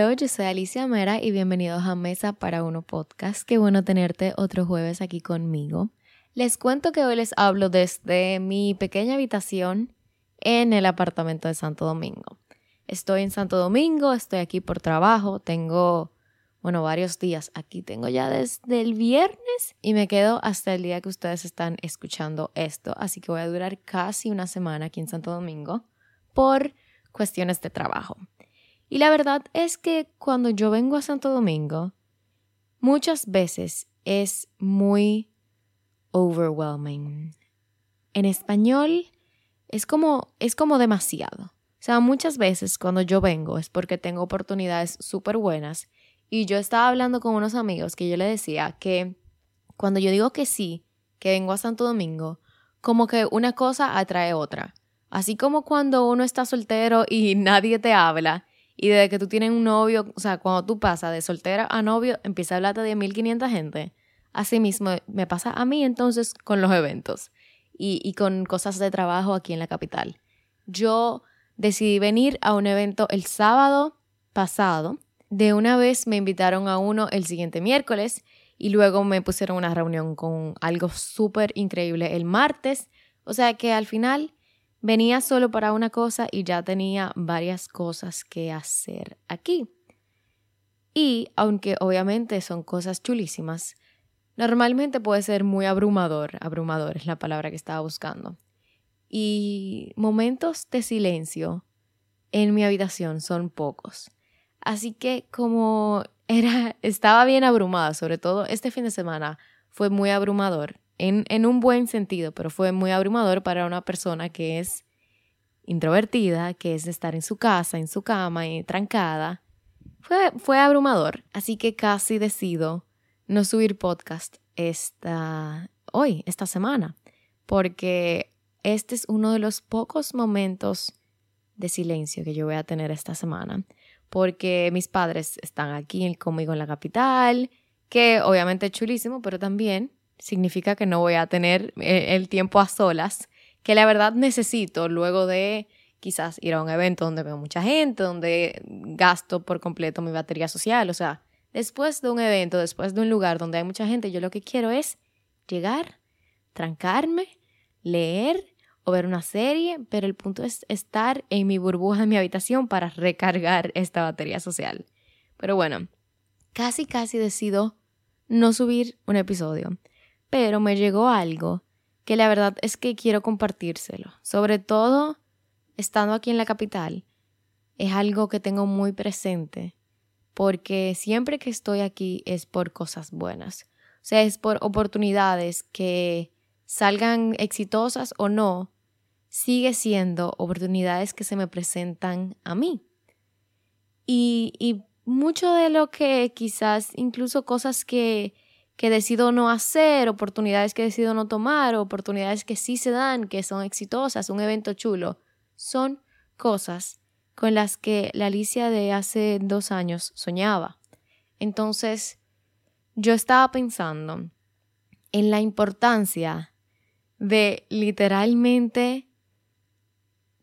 Hello, yo soy Alicia Mera y bienvenidos a Mesa para Uno Podcast. Qué bueno tenerte otro jueves aquí conmigo. Les cuento que hoy les hablo desde mi pequeña habitación en el apartamento de Santo Domingo. Estoy en Santo Domingo, estoy aquí por trabajo, tengo, bueno, varios días aquí. Tengo ya desde el viernes y me quedo hasta el día que ustedes están escuchando esto. Así que voy a durar casi una semana aquí en Santo Domingo por cuestiones de trabajo. Y la verdad es que cuando yo vengo a Santo Domingo, muchas veces es muy overwhelming. En español es como, es como demasiado. O sea, muchas veces cuando yo vengo es porque tengo oportunidades súper buenas. Y yo estaba hablando con unos amigos que yo le decía que cuando yo digo que sí, que vengo a Santo Domingo, como que una cosa atrae otra. Así como cuando uno está soltero y nadie te habla y desde que tú tienes un novio, o sea, cuando tú pasas de soltera a novio, empieza a hablarte de 1500 gente. Así mismo me pasa a mí entonces con los eventos y, y con cosas de trabajo aquí en la capital. Yo decidí venir a un evento el sábado pasado. De una vez me invitaron a uno el siguiente miércoles y luego me pusieron una reunión con algo súper increíble el martes. O sea que al final Venía solo para una cosa y ya tenía varias cosas que hacer aquí. Y aunque obviamente son cosas chulísimas, normalmente puede ser muy abrumador, abrumador es la palabra que estaba buscando. Y momentos de silencio en mi habitación son pocos. Así que como era estaba bien abrumada, sobre todo este fin de semana fue muy abrumador en, un buen sentido, pero fue muy abrumador para una persona que es introvertida, que es estar en su casa, en su cama y trancada. Fue, fue abrumador, así que casi decido no subir podcast esta, hoy, esta semana, porque este es uno de los pocos momentos de silencio que yo voy a tener esta semana, porque mis padres están aquí conmigo en la capital, que obviamente es chulísimo, pero también significa que no voy a tener eh, el tiempo a solas, que la verdad necesito luego de quizás ir a un evento donde veo mucha gente, donde gasto por completo mi batería social. O sea, después de un evento, después de un lugar donde hay mucha gente, yo lo que quiero es llegar, trancarme, leer o ver una serie, pero el punto es estar en mi burbuja en mi habitación para recargar esta batería social. Pero bueno, casi casi decido no subir un episodio pero me llegó algo que la verdad es que quiero compartírselo. Sobre todo estando aquí en la capital, es algo que tengo muy presente porque siempre que estoy aquí es por cosas buenas. O sea, es por oportunidades que salgan exitosas o no, sigue siendo oportunidades que se me presentan a mí. Y, y mucho de lo que quizás, incluso cosas que que decido no hacer, oportunidades que decido no tomar, oportunidades que sí se dan, que son exitosas, un evento chulo, son cosas con las que la Alicia de hace dos años soñaba. Entonces, yo estaba pensando en la importancia de literalmente,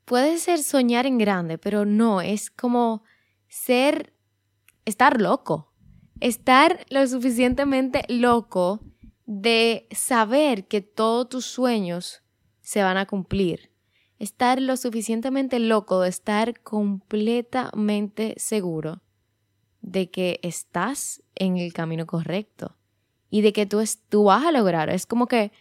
puede ser soñar en grande, pero no, es como ser, estar loco, estar lo suficientemente loco de saber que todos tus sueños se van a cumplir. Estar lo suficientemente loco de estar completamente seguro de que estás en el camino correcto y de que tú, tú vas a lograr. Es como que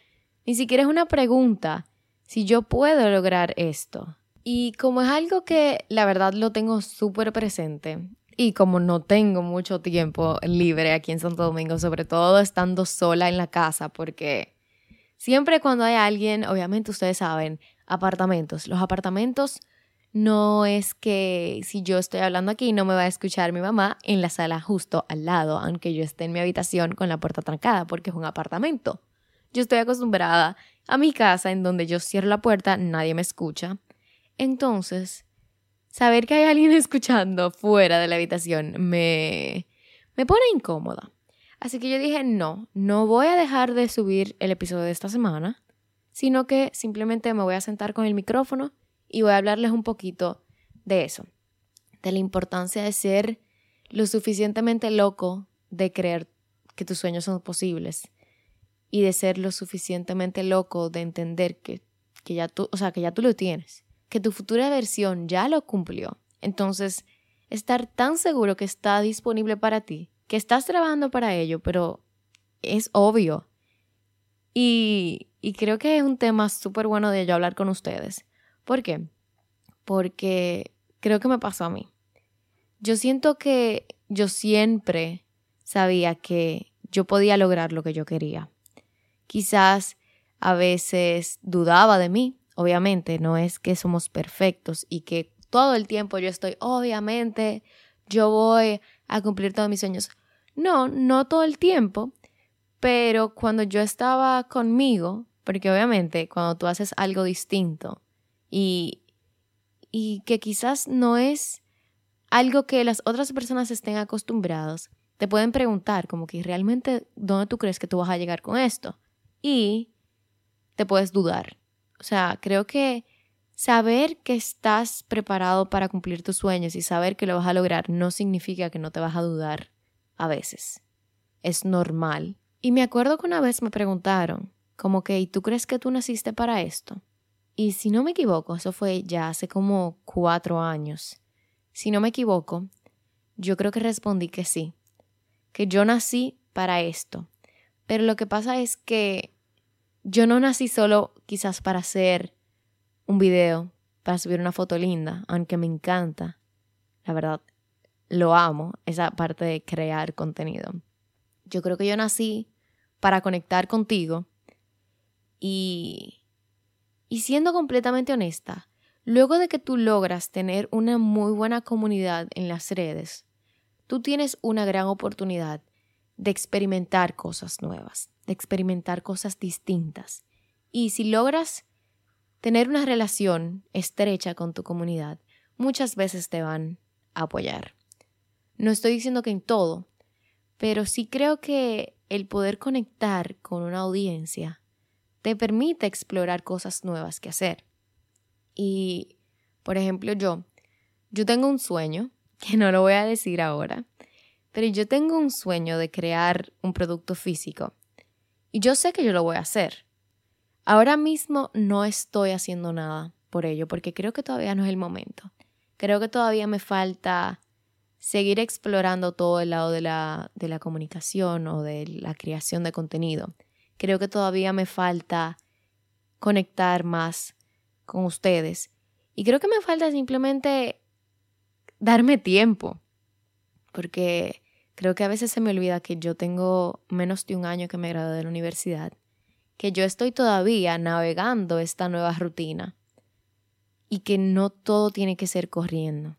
ni siquiera es una pregunta si yo puedo lograr esto. Y como es algo que la verdad lo tengo súper presente, y como no tengo mucho tiempo libre aquí en Santo Domingo, sobre todo estando sola en la casa, porque siempre cuando hay alguien, obviamente ustedes saben, apartamentos. Los apartamentos no es que si yo estoy hablando aquí no me va a escuchar mi mamá en la sala justo al lado, aunque yo esté en mi habitación con la puerta trancada, porque es un apartamento. Yo estoy acostumbrada a mi casa en donde yo cierro la puerta, nadie me escucha. Entonces, saber que hay alguien escuchando fuera de la habitación me, me pone incómoda. Así que yo dije, no, no voy a dejar de subir el episodio de esta semana, sino que simplemente me voy a sentar con el micrófono y voy a hablarles un poquito de eso, de la importancia de ser lo suficientemente loco de creer que tus sueños son posibles y de ser lo suficientemente loco de entender que, que ya tú, o sea, que ya tú lo tienes, que tu futura versión ya lo cumplió. Entonces, estar tan seguro que está disponible para ti, que estás trabajando para ello, pero es obvio. Y, y creo que es un tema súper bueno de yo hablar con ustedes. ¿Por qué? Porque creo que me pasó a mí. Yo siento que yo siempre sabía que yo podía lograr lo que yo quería. Quizás a veces dudaba de mí, obviamente, no es que somos perfectos y que todo el tiempo yo estoy, obviamente, yo voy a cumplir todos mis sueños. No, no todo el tiempo, pero cuando yo estaba conmigo, porque obviamente cuando tú haces algo distinto y, y que quizás no es algo que las otras personas estén acostumbrados, te pueden preguntar como que realmente dónde tú crees que tú vas a llegar con esto. Y te puedes dudar. O sea, creo que saber que estás preparado para cumplir tus sueños y saber que lo vas a lograr no significa que no te vas a dudar a veces. Es normal. Y me acuerdo que una vez me preguntaron, como que, ¿y tú crees que tú naciste para esto? Y si no me equivoco, eso fue ya hace como cuatro años. Si no me equivoco, yo creo que respondí que sí, que yo nací para esto. Pero lo que pasa es que yo no nací solo quizás para hacer un video, para subir una foto linda, aunque me encanta. La verdad, lo amo, esa parte de crear contenido. Yo creo que yo nací para conectar contigo y, y siendo completamente honesta, Luego de que tú logras tener una muy buena comunidad en las redes, tú tienes una gran oportunidad de experimentar cosas nuevas, de experimentar cosas distintas. Y si logras tener una relación estrecha con tu comunidad, muchas veces te van a apoyar. No estoy diciendo que en todo, pero sí creo que el poder conectar con una audiencia te permite explorar cosas nuevas que hacer. Y, por ejemplo, yo, yo tengo un sueño, que no lo voy a decir ahora, pero yo tengo un sueño de crear un producto físico. Y yo sé que yo lo voy a hacer. Ahora mismo no estoy haciendo nada por ello, porque creo que todavía no es el momento. Creo que todavía me falta seguir explorando todo el lado de la, de la comunicación o de la creación de contenido. Creo que todavía me falta conectar más con ustedes. Y creo que me falta simplemente darme tiempo, porque creo que a veces se me olvida que yo tengo menos de un año que me gradué de la universidad, que yo estoy todavía navegando esta nueva rutina y que no todo tiene que ser corriendo.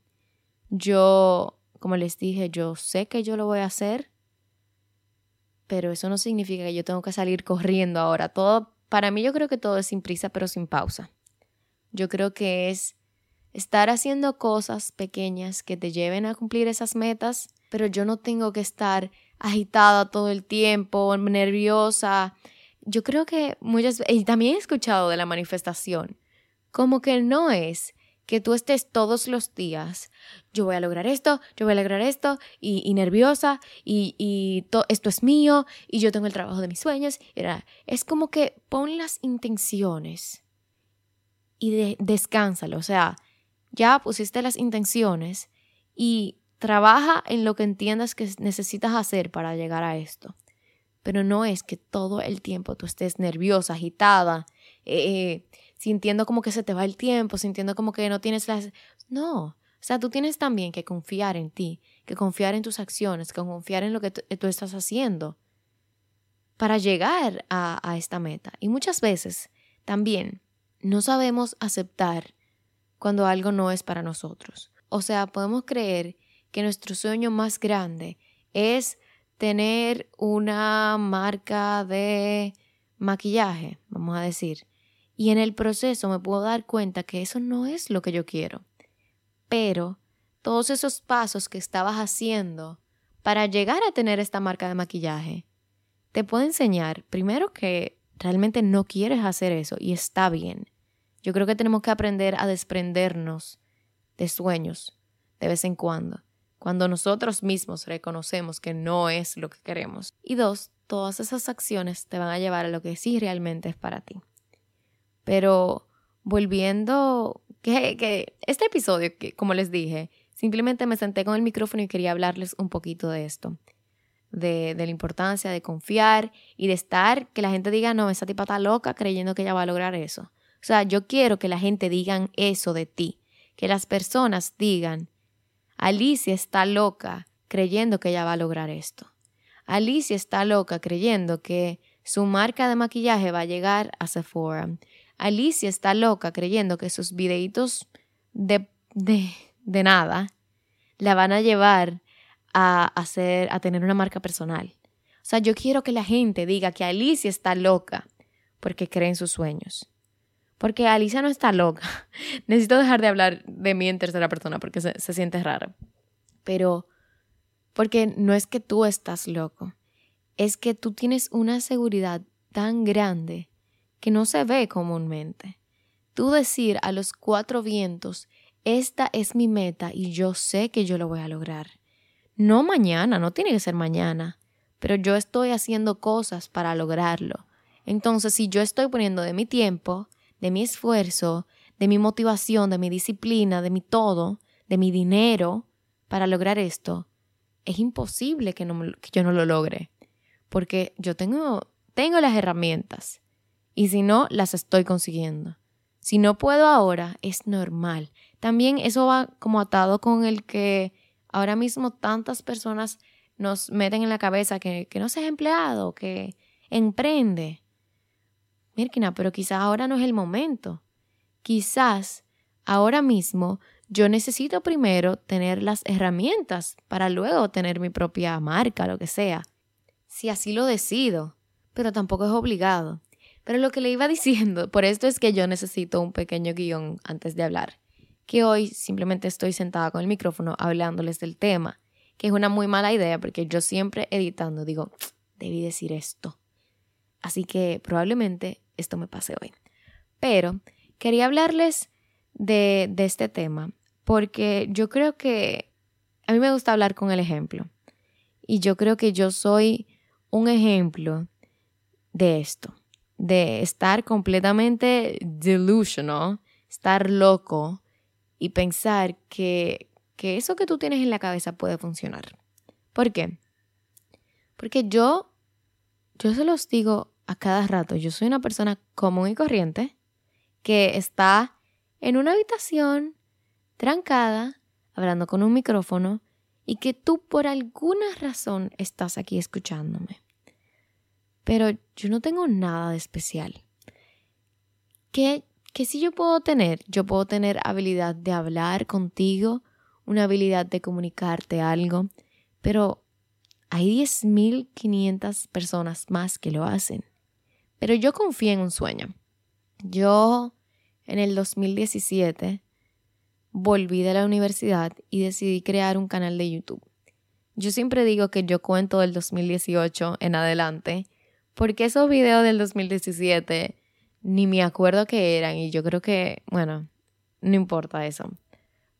Yo, como les dije, yo sé que yo lo voy a hacer, pero eso no significa que yo tengo que salir corriendo ahora. Todo, para mí yo creo que todo es sin prisa, pero sin pausa. Yo creo que es estar haciendo cosas pequeñas que te lleven a cumplir esas metas, pero yo no tengo que estar agitada todo el tiempo, nerviosa. Yo creo que muchas veces, y también he escuchado de la manifestación, como que no es que tú estés todos los días, yo voy a lograr esto, yo voy a lograr esto, y, nerviosa, y, y esto es mío, y yo tengo el trabajo de mis sueños. Es como que pon las intenciones y de, descánsalo. O sea, ya pusiste las intenciones y trabaja en lo que entiendas que necesitas hacer para llegar a esto. Pero no es que todo el tiempo tú estés nerviosa, agitada, eh, sintiendo como que se te va el tiempo, sintiendo como que no tienes las... No, o sea, tú tienes también que confiar en ti, que confiar en tus acciones, que confiar en lo que tú estás haciendo para llegar a, a esta meta. Y muchas veces también no sabemos aceptar cuando algo no es para nosotros. O sea, podemos creer que nuestro sueño más grande es tener una marca de maquillaje, vamos a decir. Y en el proceso me puedo dar cuenta que eso no es lo que yo quiero. Pero todos esos pasos que estabas haciendo para llegar a tener esta marca de maquillaje, te puedo enseñar primero que realmente no quieres hacer eso y está bien. Yo creo que tenemos que aprender a desprendernos de sueños de vez en cuando. Cuando nosotros mismos reconocemos que no es lo que queremos. Y dos, todas esas acciones te van a llevar a lo que sí realmente es para ti. Pero volviendo, que, que este episodio, que como les dije, simplemente me senté con el micrófono y quería hablarles un poquito de esto. De, de, la importancia de confiar y de estar, que la gente diga, no, esa tipa está loca creyendo que ella va a lograr eso. O sea, yo quiero que la gente digan eso de ti, que las personas digan, Alicia está loca creyendo que ella va a lograr esto. Alicia está loca creyendo que su marca de maquillaje va a llegar a Sephora. Alicia está loca creyendo que sus videitos de, de, de nada la van a llevar a, hacer, a tener una marca personal. O sea, yo quiero que la gente diga que Alicia está loca porque cree en sus sueños. Porque Alicia no está loca. Necesito dejar de hablar de mí en tercera persona porque se, se siente raro. Pero porque no es que tú estás loco, es que tú tienes una seguridad tan grande que no se ve comúnmente. Tú decir a los cuatro vientos, esta es mi meta y yo sé que yo lo voy a lograr. No mañana, no tiene que ser mañana, pero yo estoy haciendo cosas para lograrlo. Entonces, si yo estoy poniendo de mi tiempo, de mi esfuerzo, de mi motivación, de mi disciplina, de mi todo, de mi dinero para lograr esto, es imposible que, yo no lo logre. Porque yo tengo, tengo las herramientas y si no, las estoy consiguiendo. Si no puedo ahora, es normal. También eso va como atado con el que ahora mismo tantas personas nos meten en la cabeza que, que no seas empleado, que emprende. Mirkina, pero quizás ahora no es el momento. Quizás ahora mismo yo necesito primero tener las herramientas para luego tener mi propia marca, lo que sea. Si así lo decido, pero tampoco es obligado. Pero lo que le iba diciendo, por esto es que yo necesito un pequeño guion antes de hablar, que hoy simplemente estoy sentada con el micrófono hablándoles del tema, que es una muy mala idea porque yo siempre editando digo, debí decir esto. Así que probablemente esto me pase hoy. Pero quería hablarles de, este tema porque yo creo que a mí me gusta hablar con el ejemplo. Y yo creo que yo soy un ejemplo de esto, de estar completamente delusional, estar loco y pensar que, que eso que tú tienes en la cabeza puede funcionar. ¿Por qué? Porque yo, yo se los digo a cada rato. Yo soy una persona común y corriente que está en una habitación trancada, hablando con un micrófono, y que tú por alguna razón estás aquí escuchándome. Pero yo no tengo nada de especial. ¿Qué, si yo puedo tener? Yo puedo tener habilidad de hablar contigo, una habilidad de comunicarte algo, pero hay 10.500 personas más que lo hacen. Pero yo confío en un sueño. Yo en el 2017 volví de la universidad y decidí crear un canal de YouTube. Yo siempre digo que yo cuento del 2018 en adelante, porque esos videos del 2017 ni me acuerdo qué eran y yo creo que, bueno, no importa eso.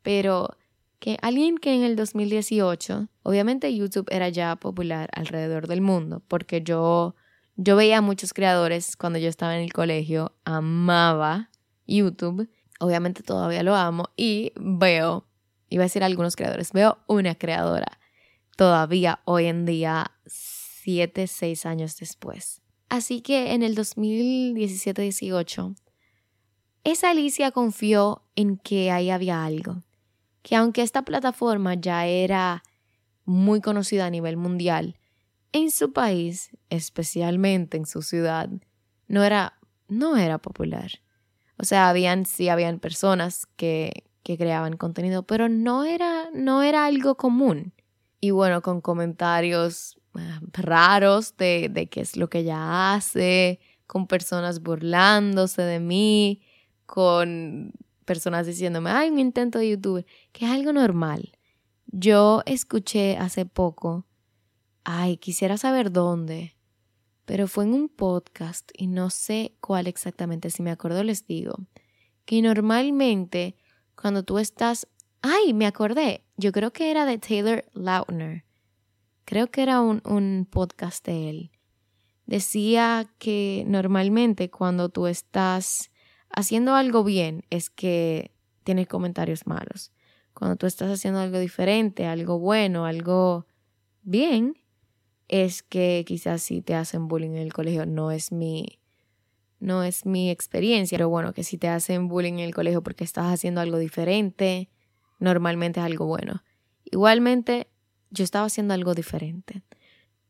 Pero que alguien que en el 2018, obviamente YouTube era ya popular alrededor del mundo, porque yo yo veía a muchos creadores cuando yo estaba en el colegio, amaba YouTube, obviamente todavía lo amo y veo, iba a decir algunos creadores, veo una creadora todavía hoy en día, siete, seis años después. Así que en el 2017-18, esa Alicia confió en que ahí había algo, que aunque esta plataforma ya era muy conocida a nivel mundial, en su país, especialmente en su ciudad, no era, no era popular. O sea, habían, sí habían personas que, que creaban contenido, pero no era, no era algo común. Y bueno, con comentarios ah, raros de, de qué es lo que ella hace, con personas burlándose de mí, con personas diciéndome, ay, mi intento de YouTube, que es algo normal. Yo escuché hace poco Ay, quisiera saber dónde. Pero fue en un podcast y no sé cuál exactamente. Si me acuerdo les digo que normalmente cuando tú estás Ay, me acordé. Yo creo que era de Taylor Lautner. Creo que era un, podcast de él. Decía que normalmente cuando tú estás haciendo algo bien es que tienes comentarios malos. Cuando tú estás haciendo algo diferente, algo bueno, algo bien, es que quizás si te hacen bullying en el colegio no es mi no es mi experiencia, pero bueno, que si te hacen bullying en el colegio porque estás haciendo algo diferente, normalmente es algo bueno. Igualmente, yo estaba haciendo algo diferente.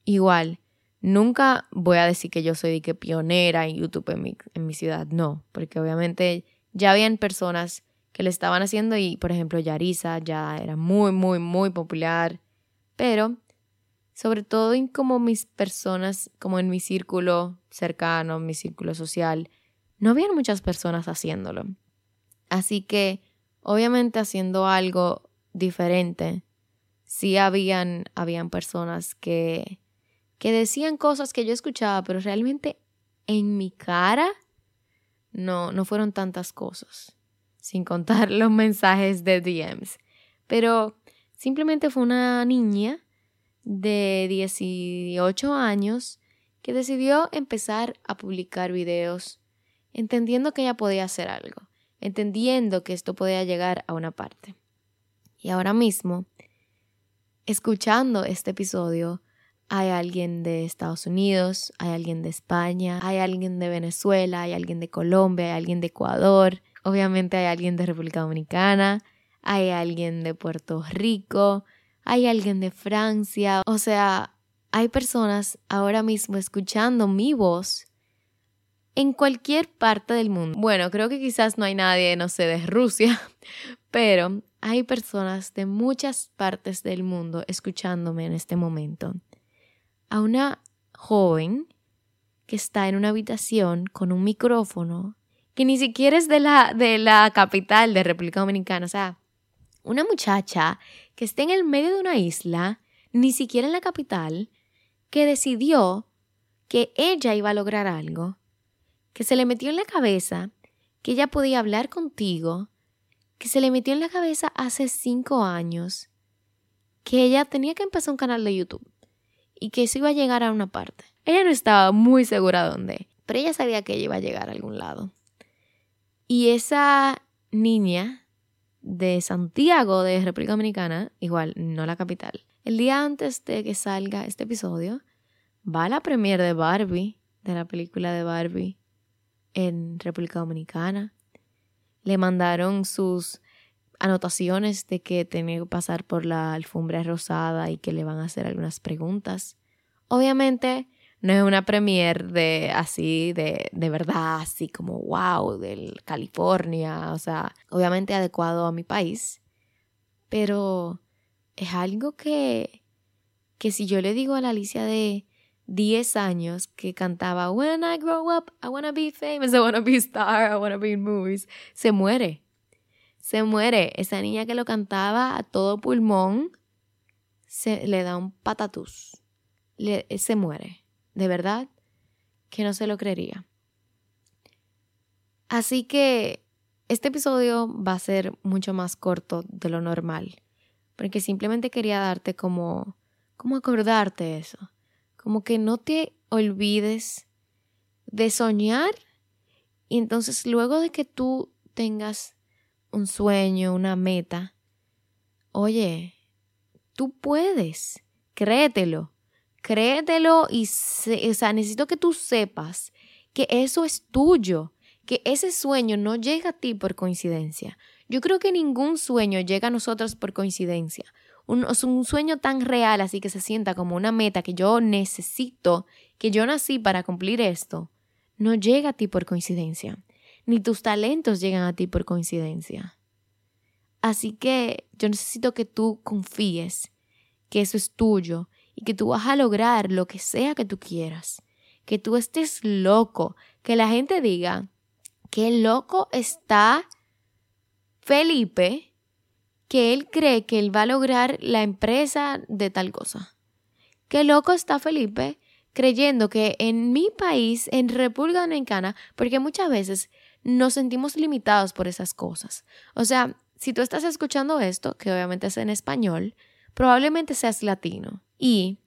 Igual, nunca voy a decir que yo soy que pionera en YouTube en mi, en mi ciudad, no, porque obviamente ya habían personas que le estaban haciendo y, por ejemplo, Yarisa ya era muy, muy, muy popular, pero sobre todo en como mis personas, como en mi círculo cercano, mi círculo social, no habían muchas personas haciéndolo. Así que, obviamente haciendo algo diferente, sí habían, habían personas que, que decían cosas que yo escuchaba, pero realmente en mi cara no, no fueron tantas cosas, sin contar los mensajes de DMs. Pero simplemente fue una niña de 18 años que decidió empezar a publicar videos entendiendo que ella podía hacer algo, entendiendo que esto podía llegar a una parte. Y ahora mismo, escuchando este episodio, hay alguien de Estados Unidos, hay alguien de España, hay alguien de Venezuela, hay alguien de Colombia, hay alguien de Ecuador, obviamente hay alguien de República Dominicana, hay alguien de Puerto Rico, hay alguien de Francia, o sea, hay personas ahora mismo escuchando mi voz en cualquier parte del mundo. Bueno, creo que quizás no hay nadie, no sé, de Rusia, pero hay personas de muchas partes del mundo escuchándome en este momento. A una joven que está en una habitación con un micrófono que ni siquiera es de la, de la capital de República Dominicana, o sea, una muchacha que esté en el medio de una isla, ni siquiera en la capital, que decidió que ella iba a lograr algo, que se le metió en la cabeza que ella podía hablar contigo, que se le metió en la cabeza hace cinco años, que ella tenía que empezar un canal de YouTube y que eso iba a llegar a una parte. Ella no estaba muy segura dónde, pero ella sabía que ella iba a llegar a algún lado. Y esa niña de Santiago de República Dominicana, igual no la capital. El día antes de que salga este episodio, va la premiere de Barbie, de la película de Barbie en República Dominicana. Le mandaron sus anotaciones de que tenía que pasar por la alfombra rosada y que le van a hacer algunas preguntas. Obviamente, no es una premier de así, de, de verdad, así como wow, del California, o sea, obviamente adecuado a mi país, pero es algo que, que si yo le digo a la Alicia de 10 años que cantaba When I grow up, I wanna be famous, I wanna be a star, I wanna be in movies, se muere. Se muere. Esa niña que lo cantaba a todo pulmón, se le da un patatús. se muere de verdad que no se lo creería. Así que este episodio va a ser mucho más corto de lo normal, porque simplemente quería darte como, como acordarte eso, como que no te olvides de soñar y entonces luego de que tú tengas un sueño, una meta, oye, tú puedes, créetelo, créetelo y, o sea, necesito que tú sepas que eso es tuyo, que ese sueño no llega a ti por coincidencia. Yo creo que ningún sueño llega a nosotros por coincidencia. Un sueño tan real, así que se sienta como una meta que yo necesito, que yo nací para cumplir esto, no llega a ti por coincidencia. Ni tus talentos llegan a ti por coincidencia. Así que yo necesito que tú confíes que eso es tuyo y que tú vas a lograr lo que sea que tú quieras. Que tú estés loco, que la gente diga que loco está Felipe, que él cree que él va a lograr la empresa de tal cosa. Qué loco está Felipe creyendo que en mi país, en República Dominicana, porque muchas veces nos sentimos limitados por esas cosas. O sea, si tú estás escuchando esto, que obviamente es en español, probablemente seas latino. Y,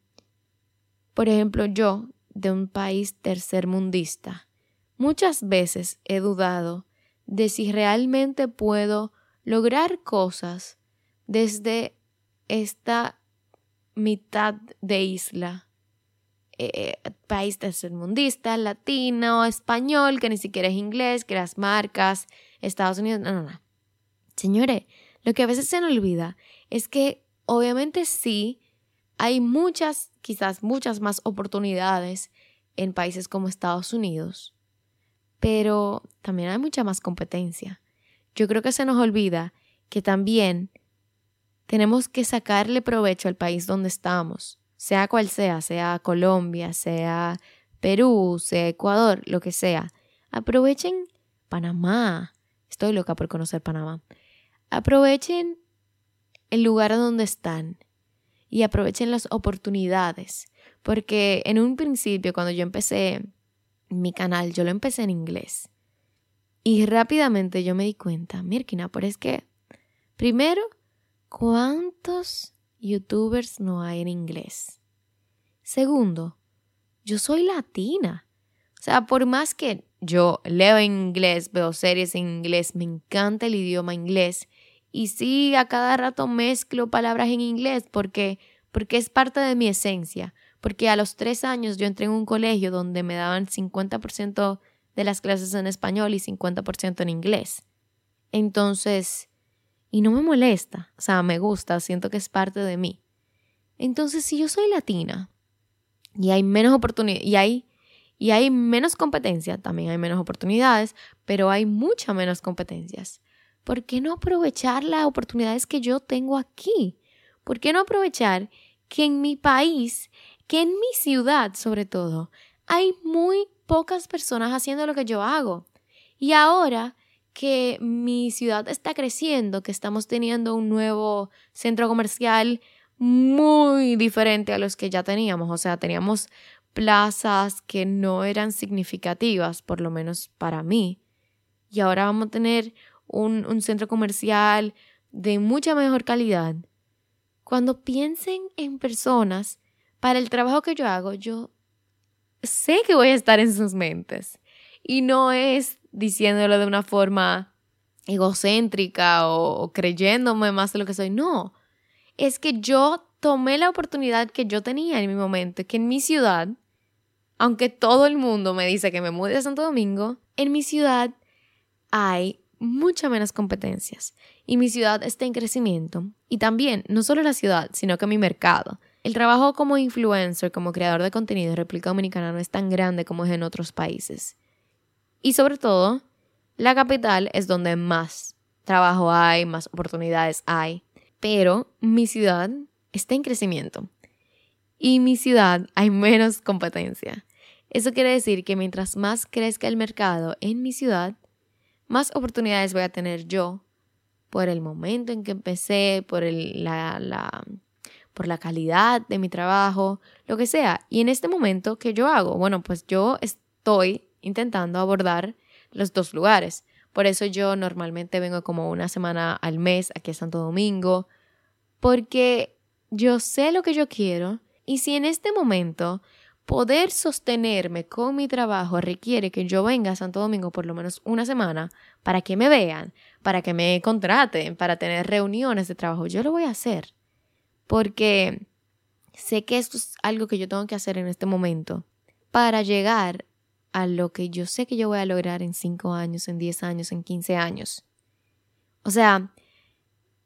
por ejemplo, yo, de un país tercermundista, muchas veces he dudado de si realmente puedo lograr cosas desde esta mitad de isla, eh, país tercermundista, latino, español, que ni siquiera es inglés, que las marcas, Estados Unidos, no, no, no. Señores, lo que a veces se nos olvida es que obviamente sí, hay muchas, quizás muchas más oportunidades en países como Estados Unidos, pero también hay mucha más competencia. Yo creo que se nos olvida que también tenemos que sacarle provecho al país donde estamos, sea cual sea, sea Colombia, sea Perú, sea Ecuador, lo que sea. Aprovechen Panamá. Estoy loca por conocer Panamá. Aprovechen el lugar donde están y aprovechen las oportunidades, porque en un principio cuando yo empecé mi canal, yo lo empecé en inglés. Y rápidamente yo me di cuenta, Mirkina, pero es que, primero, ¿Cuántos youtubers no hay en inglés? Segundo, yo soy latina. O sea, por más que yo leo en inglés, veo series en inglés, me encanta el idioma inglés y sí, a cada rato mezclo palabras en inglés porque, porque es parte de mi esencia. Porque a los tres años yo entré en un colegio donde me daban 50% de las clases en español y 50% en inglés. Entonces, y no me molesta, o sea, me gusta, siento que es parte de mí. Entonces, si yo soy latina y hay menos oportunidades, y hay, y hay menos competencia, también hay menos oportunidades, pero hay mucha menos competencias. ¿Por qué no aprovechar las oportunidades que yo tengo aquí? ¿Por qué no aprovechar que en mi país, que en mi ciudad sobre todo, hay muy pocas personas haciendo lo que yo hago? Y ahora que mi ciudad está creciendo, que estamos teniendo un nuevo centro comercial muy diferente a los que ya teníamos. O sea, teníamos plazas que no eran significativas, por lo menos para mí. Y ahora vamos a tener un, un centro comercial de mucha mejor calidad. Cuando piensen en personas para el trabajo que yo hago, yo sé que voy a estar en sus mentes. Y no es diciéndolo de una forma egocéntrica o, creyéndome más de lo que soy. No, es que yo tomé la oportunidad que yo tenía en mi momento, que en mi ciudad, aunque todo el mundo me dice que me mude a Santo Domingo, en mi ciudad hay mucha menos competencias y mi ciudad está en crecimiento. Y también, no solo la ciudad, sino que mi mercado. El trabajo como influencer, como creador de contenido en República Dominicana no es tan grande como es en otros países. Y sobre todo, la capital es donde más trabajo hay, más oportunidades hay. Pero mi ciudad está en crecimiento. Y mi ciudad hay menos competencia. Eso quiere decir que mientras más crezca el mercado en mi ciudad, más oportunidades voy a tener yo por el momento en que empecé, por la, la, por la calidad de mi trabajo, lo que sea. Y en este momento, ¿qué yo hago? Bueno, pues yo estoy intentando abordar los dos lugares. Por eso yo normalmente vengo como una semana al mes aquí a Santo Domingo, porque yo sé lo que yo quiero y si en este momento poder sostenerme con mi trabajo requiere que yo venga a Santo Domingo por lo menos una semana para que me vean, para que me contraten, para tener reuniones de trabajo, yo lo voy a hacer. Porque sé que esto es algo que yo tengo que hacer en este momento para llegar a lo que yo sé que yo voy a lograr en 5 años, en 10 años, en 15 años. O sea,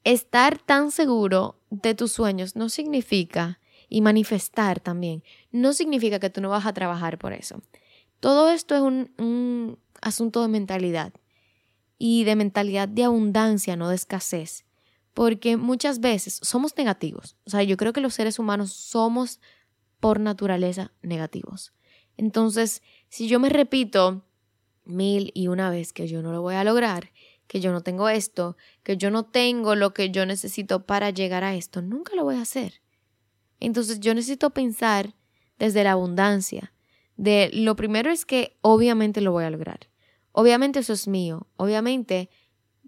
estar tan seguro de tus sueños no significa, y manifestar también, no significa que tú no vas a trabajar por eso. Todo esto es un, un asunto de mentalidad y de mentalidad de abundancia, no de escasez. Porque muchas veces somos negativos. O sea, yo creo que los seres humanos somos por naturaleza negativos. Entonces, si yo me repito mil y una vez que yo no lo voy a lograr, que yo no tengo esto, que yo no tengo lo que yo necesito para llegar a esto, nunca lo voy a hacer. Entonces yo necesito pensar desde la abundancia, de lo primero es que obviamente lo voy a lograr. Obviamente eso es mío. Obviamente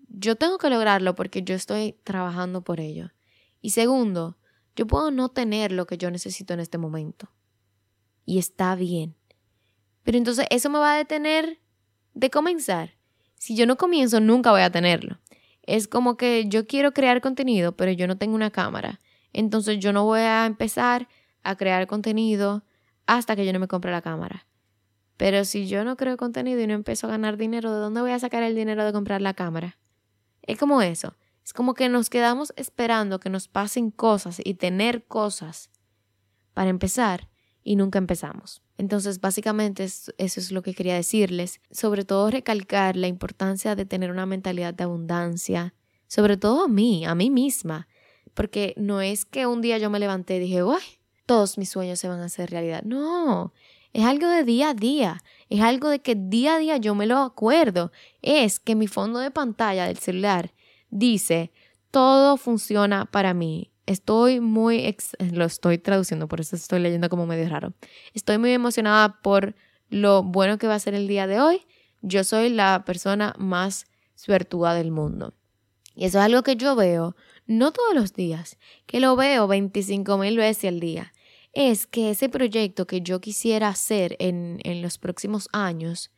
yo tengo que lograrlo porque yo estoy trabajando por ello. Y segundo, yo puedo no tener lo que yo necesito en este momento. Y está bien. Pero entonces eso me va a detener de comenzar. Si yo no comienzo, nunca voy a tenerlo. Es como que yo quiero crear contenido, pero yo no tengo una cámara. Entonces yo no voy a empezar a crear contenido hasta que yo no me compre la cámara. Pero si yo no creo contenido y no empiezo a ganar dinero, ¿de dónde voy a sacar el dinero de comprar la cámara? Es como eso. Es como que nos quedamos esperando que nos pasen cosas y tener cosas para empezar y nunca empezamos. Entonces, básicamente eso es lo que quería decirles. Sobre todo recalcar la importancia de tener una mentalidad de abundancia. Sobre todo a mí, a mí misma. Porque no es que un día yo me levanté y dije, ¡ay! Todos mis sueños se van a hacer realidad. No, es algo de día a día. Es algo de que día a día yo me lo acuerdo. Es que mi fondo de pantalla del celular dice, todo funciona para mí. Estoy muy, lo estoy traduciendo, por eso estoy leyendo como medio raro. Estoy muy emocionada por lo bueno que va a ser el día de hoy. Yo soy la persona más suertuda del mundo. Y eso es algo que yo veo, no todos los días, que lo veo 25 mil veces al día es que ese proyecto que yo quisiera hacer en, en los próximos años,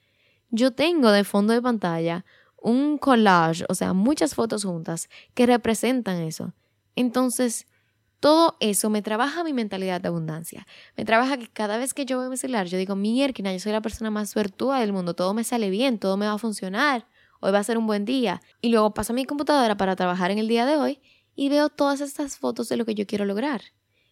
yo tengo de fondo de pantalla un collage, o sea, muchas fotos juntas que representan eso. Entonces, todo eso me trabaja mi mentalidad de abundancia. Me trabaja que cada vez que yo veo mi celular, yo digo, mierda, yo soy la persona más suertuda del mundo, todo me sale bien, todo me va a funcionar, hoy va a ser un buen día. Y luego paso a mi computadora para trabajar en el día de hoy y veo todas estas fotos de lo que yo quiero lograr.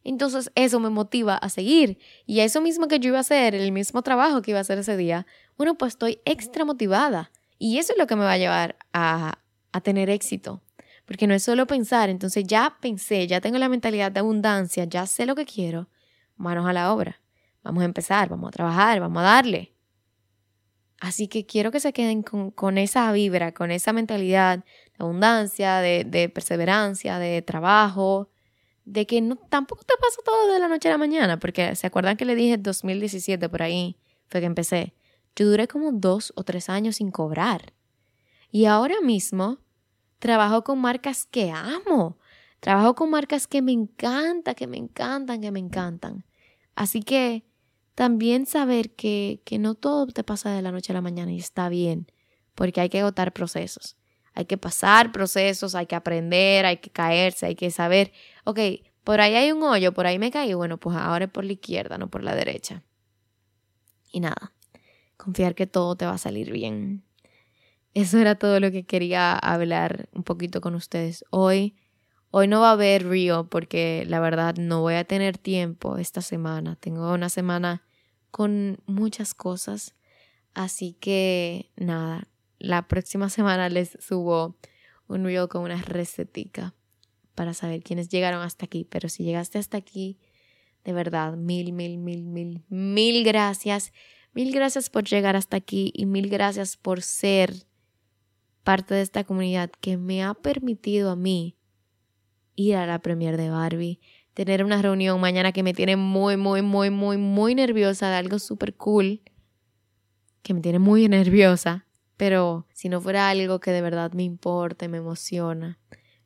Entonces eso me motiva a seguir. Y eso mismo que yo iba a hacer, el mismo trabajo que iba a hacer ese día, bueno, pues estoy extra motivada. Y eso es lo que me va a llevar a, a tener éxito. Porque no es solo pensar, entonces ya pensé, ya tengo la mentalidad de abundancia, ya sé lo que quiero, manos a la obra. Vamos a empezar, vamos a trabajar, vamos a darle. Así que quiero que se queden con, con esa vibra, con esa mentalidad abundancia, de, de perseverancia, de trabajo, de que no, tampoco te pasa todo de la noche a la mañana, porque se acuerdan que le dije 2017 por ahí, fue que empecé. Yo duré como dos o tres años sin cobrar. Y ahora mismo trabajo con marcas que amo. Trabajo con marcas que me encantan, que me encantan, que me encantan. Así que también saber que, que no todo te pasa de la noche a la mañana y está bien, porque hay que agotar procesos hay que pasar procesos, hay que aprender, hay que caerse, hay que saber, ok, por ahí hay un hoyo, por ahí me caí, bueno, pues ahora es por la izquierda, no por la derecha. Y nada, confiar que todo te va a salir bien. Eso era todo lo que quería hablar un poquito con ustedes hoy. Hoy no va a haber Río porque la verdad no voy a tener tiempo esta semana. Tengo una semana con muchas cosas. Así que nada, la próxima semana les subo un reel con una recetica para saber quiénes llegaron hasta aquí. Pero si llegaste hasta aquí, de verdad, mil, mil, mil, mil, mil gracias. Mil gracias por llegar hasta aquí y mil gracias por ser parte de esta comunidad que me ha permitido a mí ir a la premier de Barbie, tener una reunión mañana que me tiene muy, muy, muy, muy, muy nerviosa de algo súper cool, que me tiene muy nerviosa. Pero si no fuera algo que de verdad me importa y me emociona,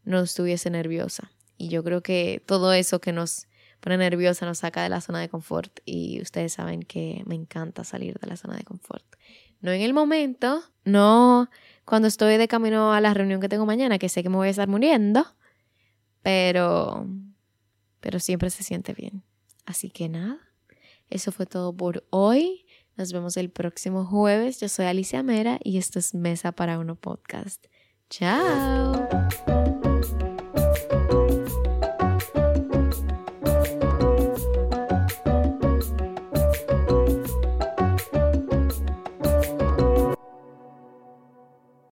no estuviese nerviosa. Y yo creo que todo eso que nos pone nerviosa nos saca de la zona de confort. Y ustedes saben que me encanta salir de la zona de confort. No en el momento, no cuando estoy de camino a la reunión que tengo mañana, que sé que me voy a estar muriendo, pero, pero siempre se siente bien. Así que nada, eso fue todo por hoy. Nos vemos el próximo jueves. Yo soy Alicia Mera y esto es Mesa para Uno Podcast. Chao.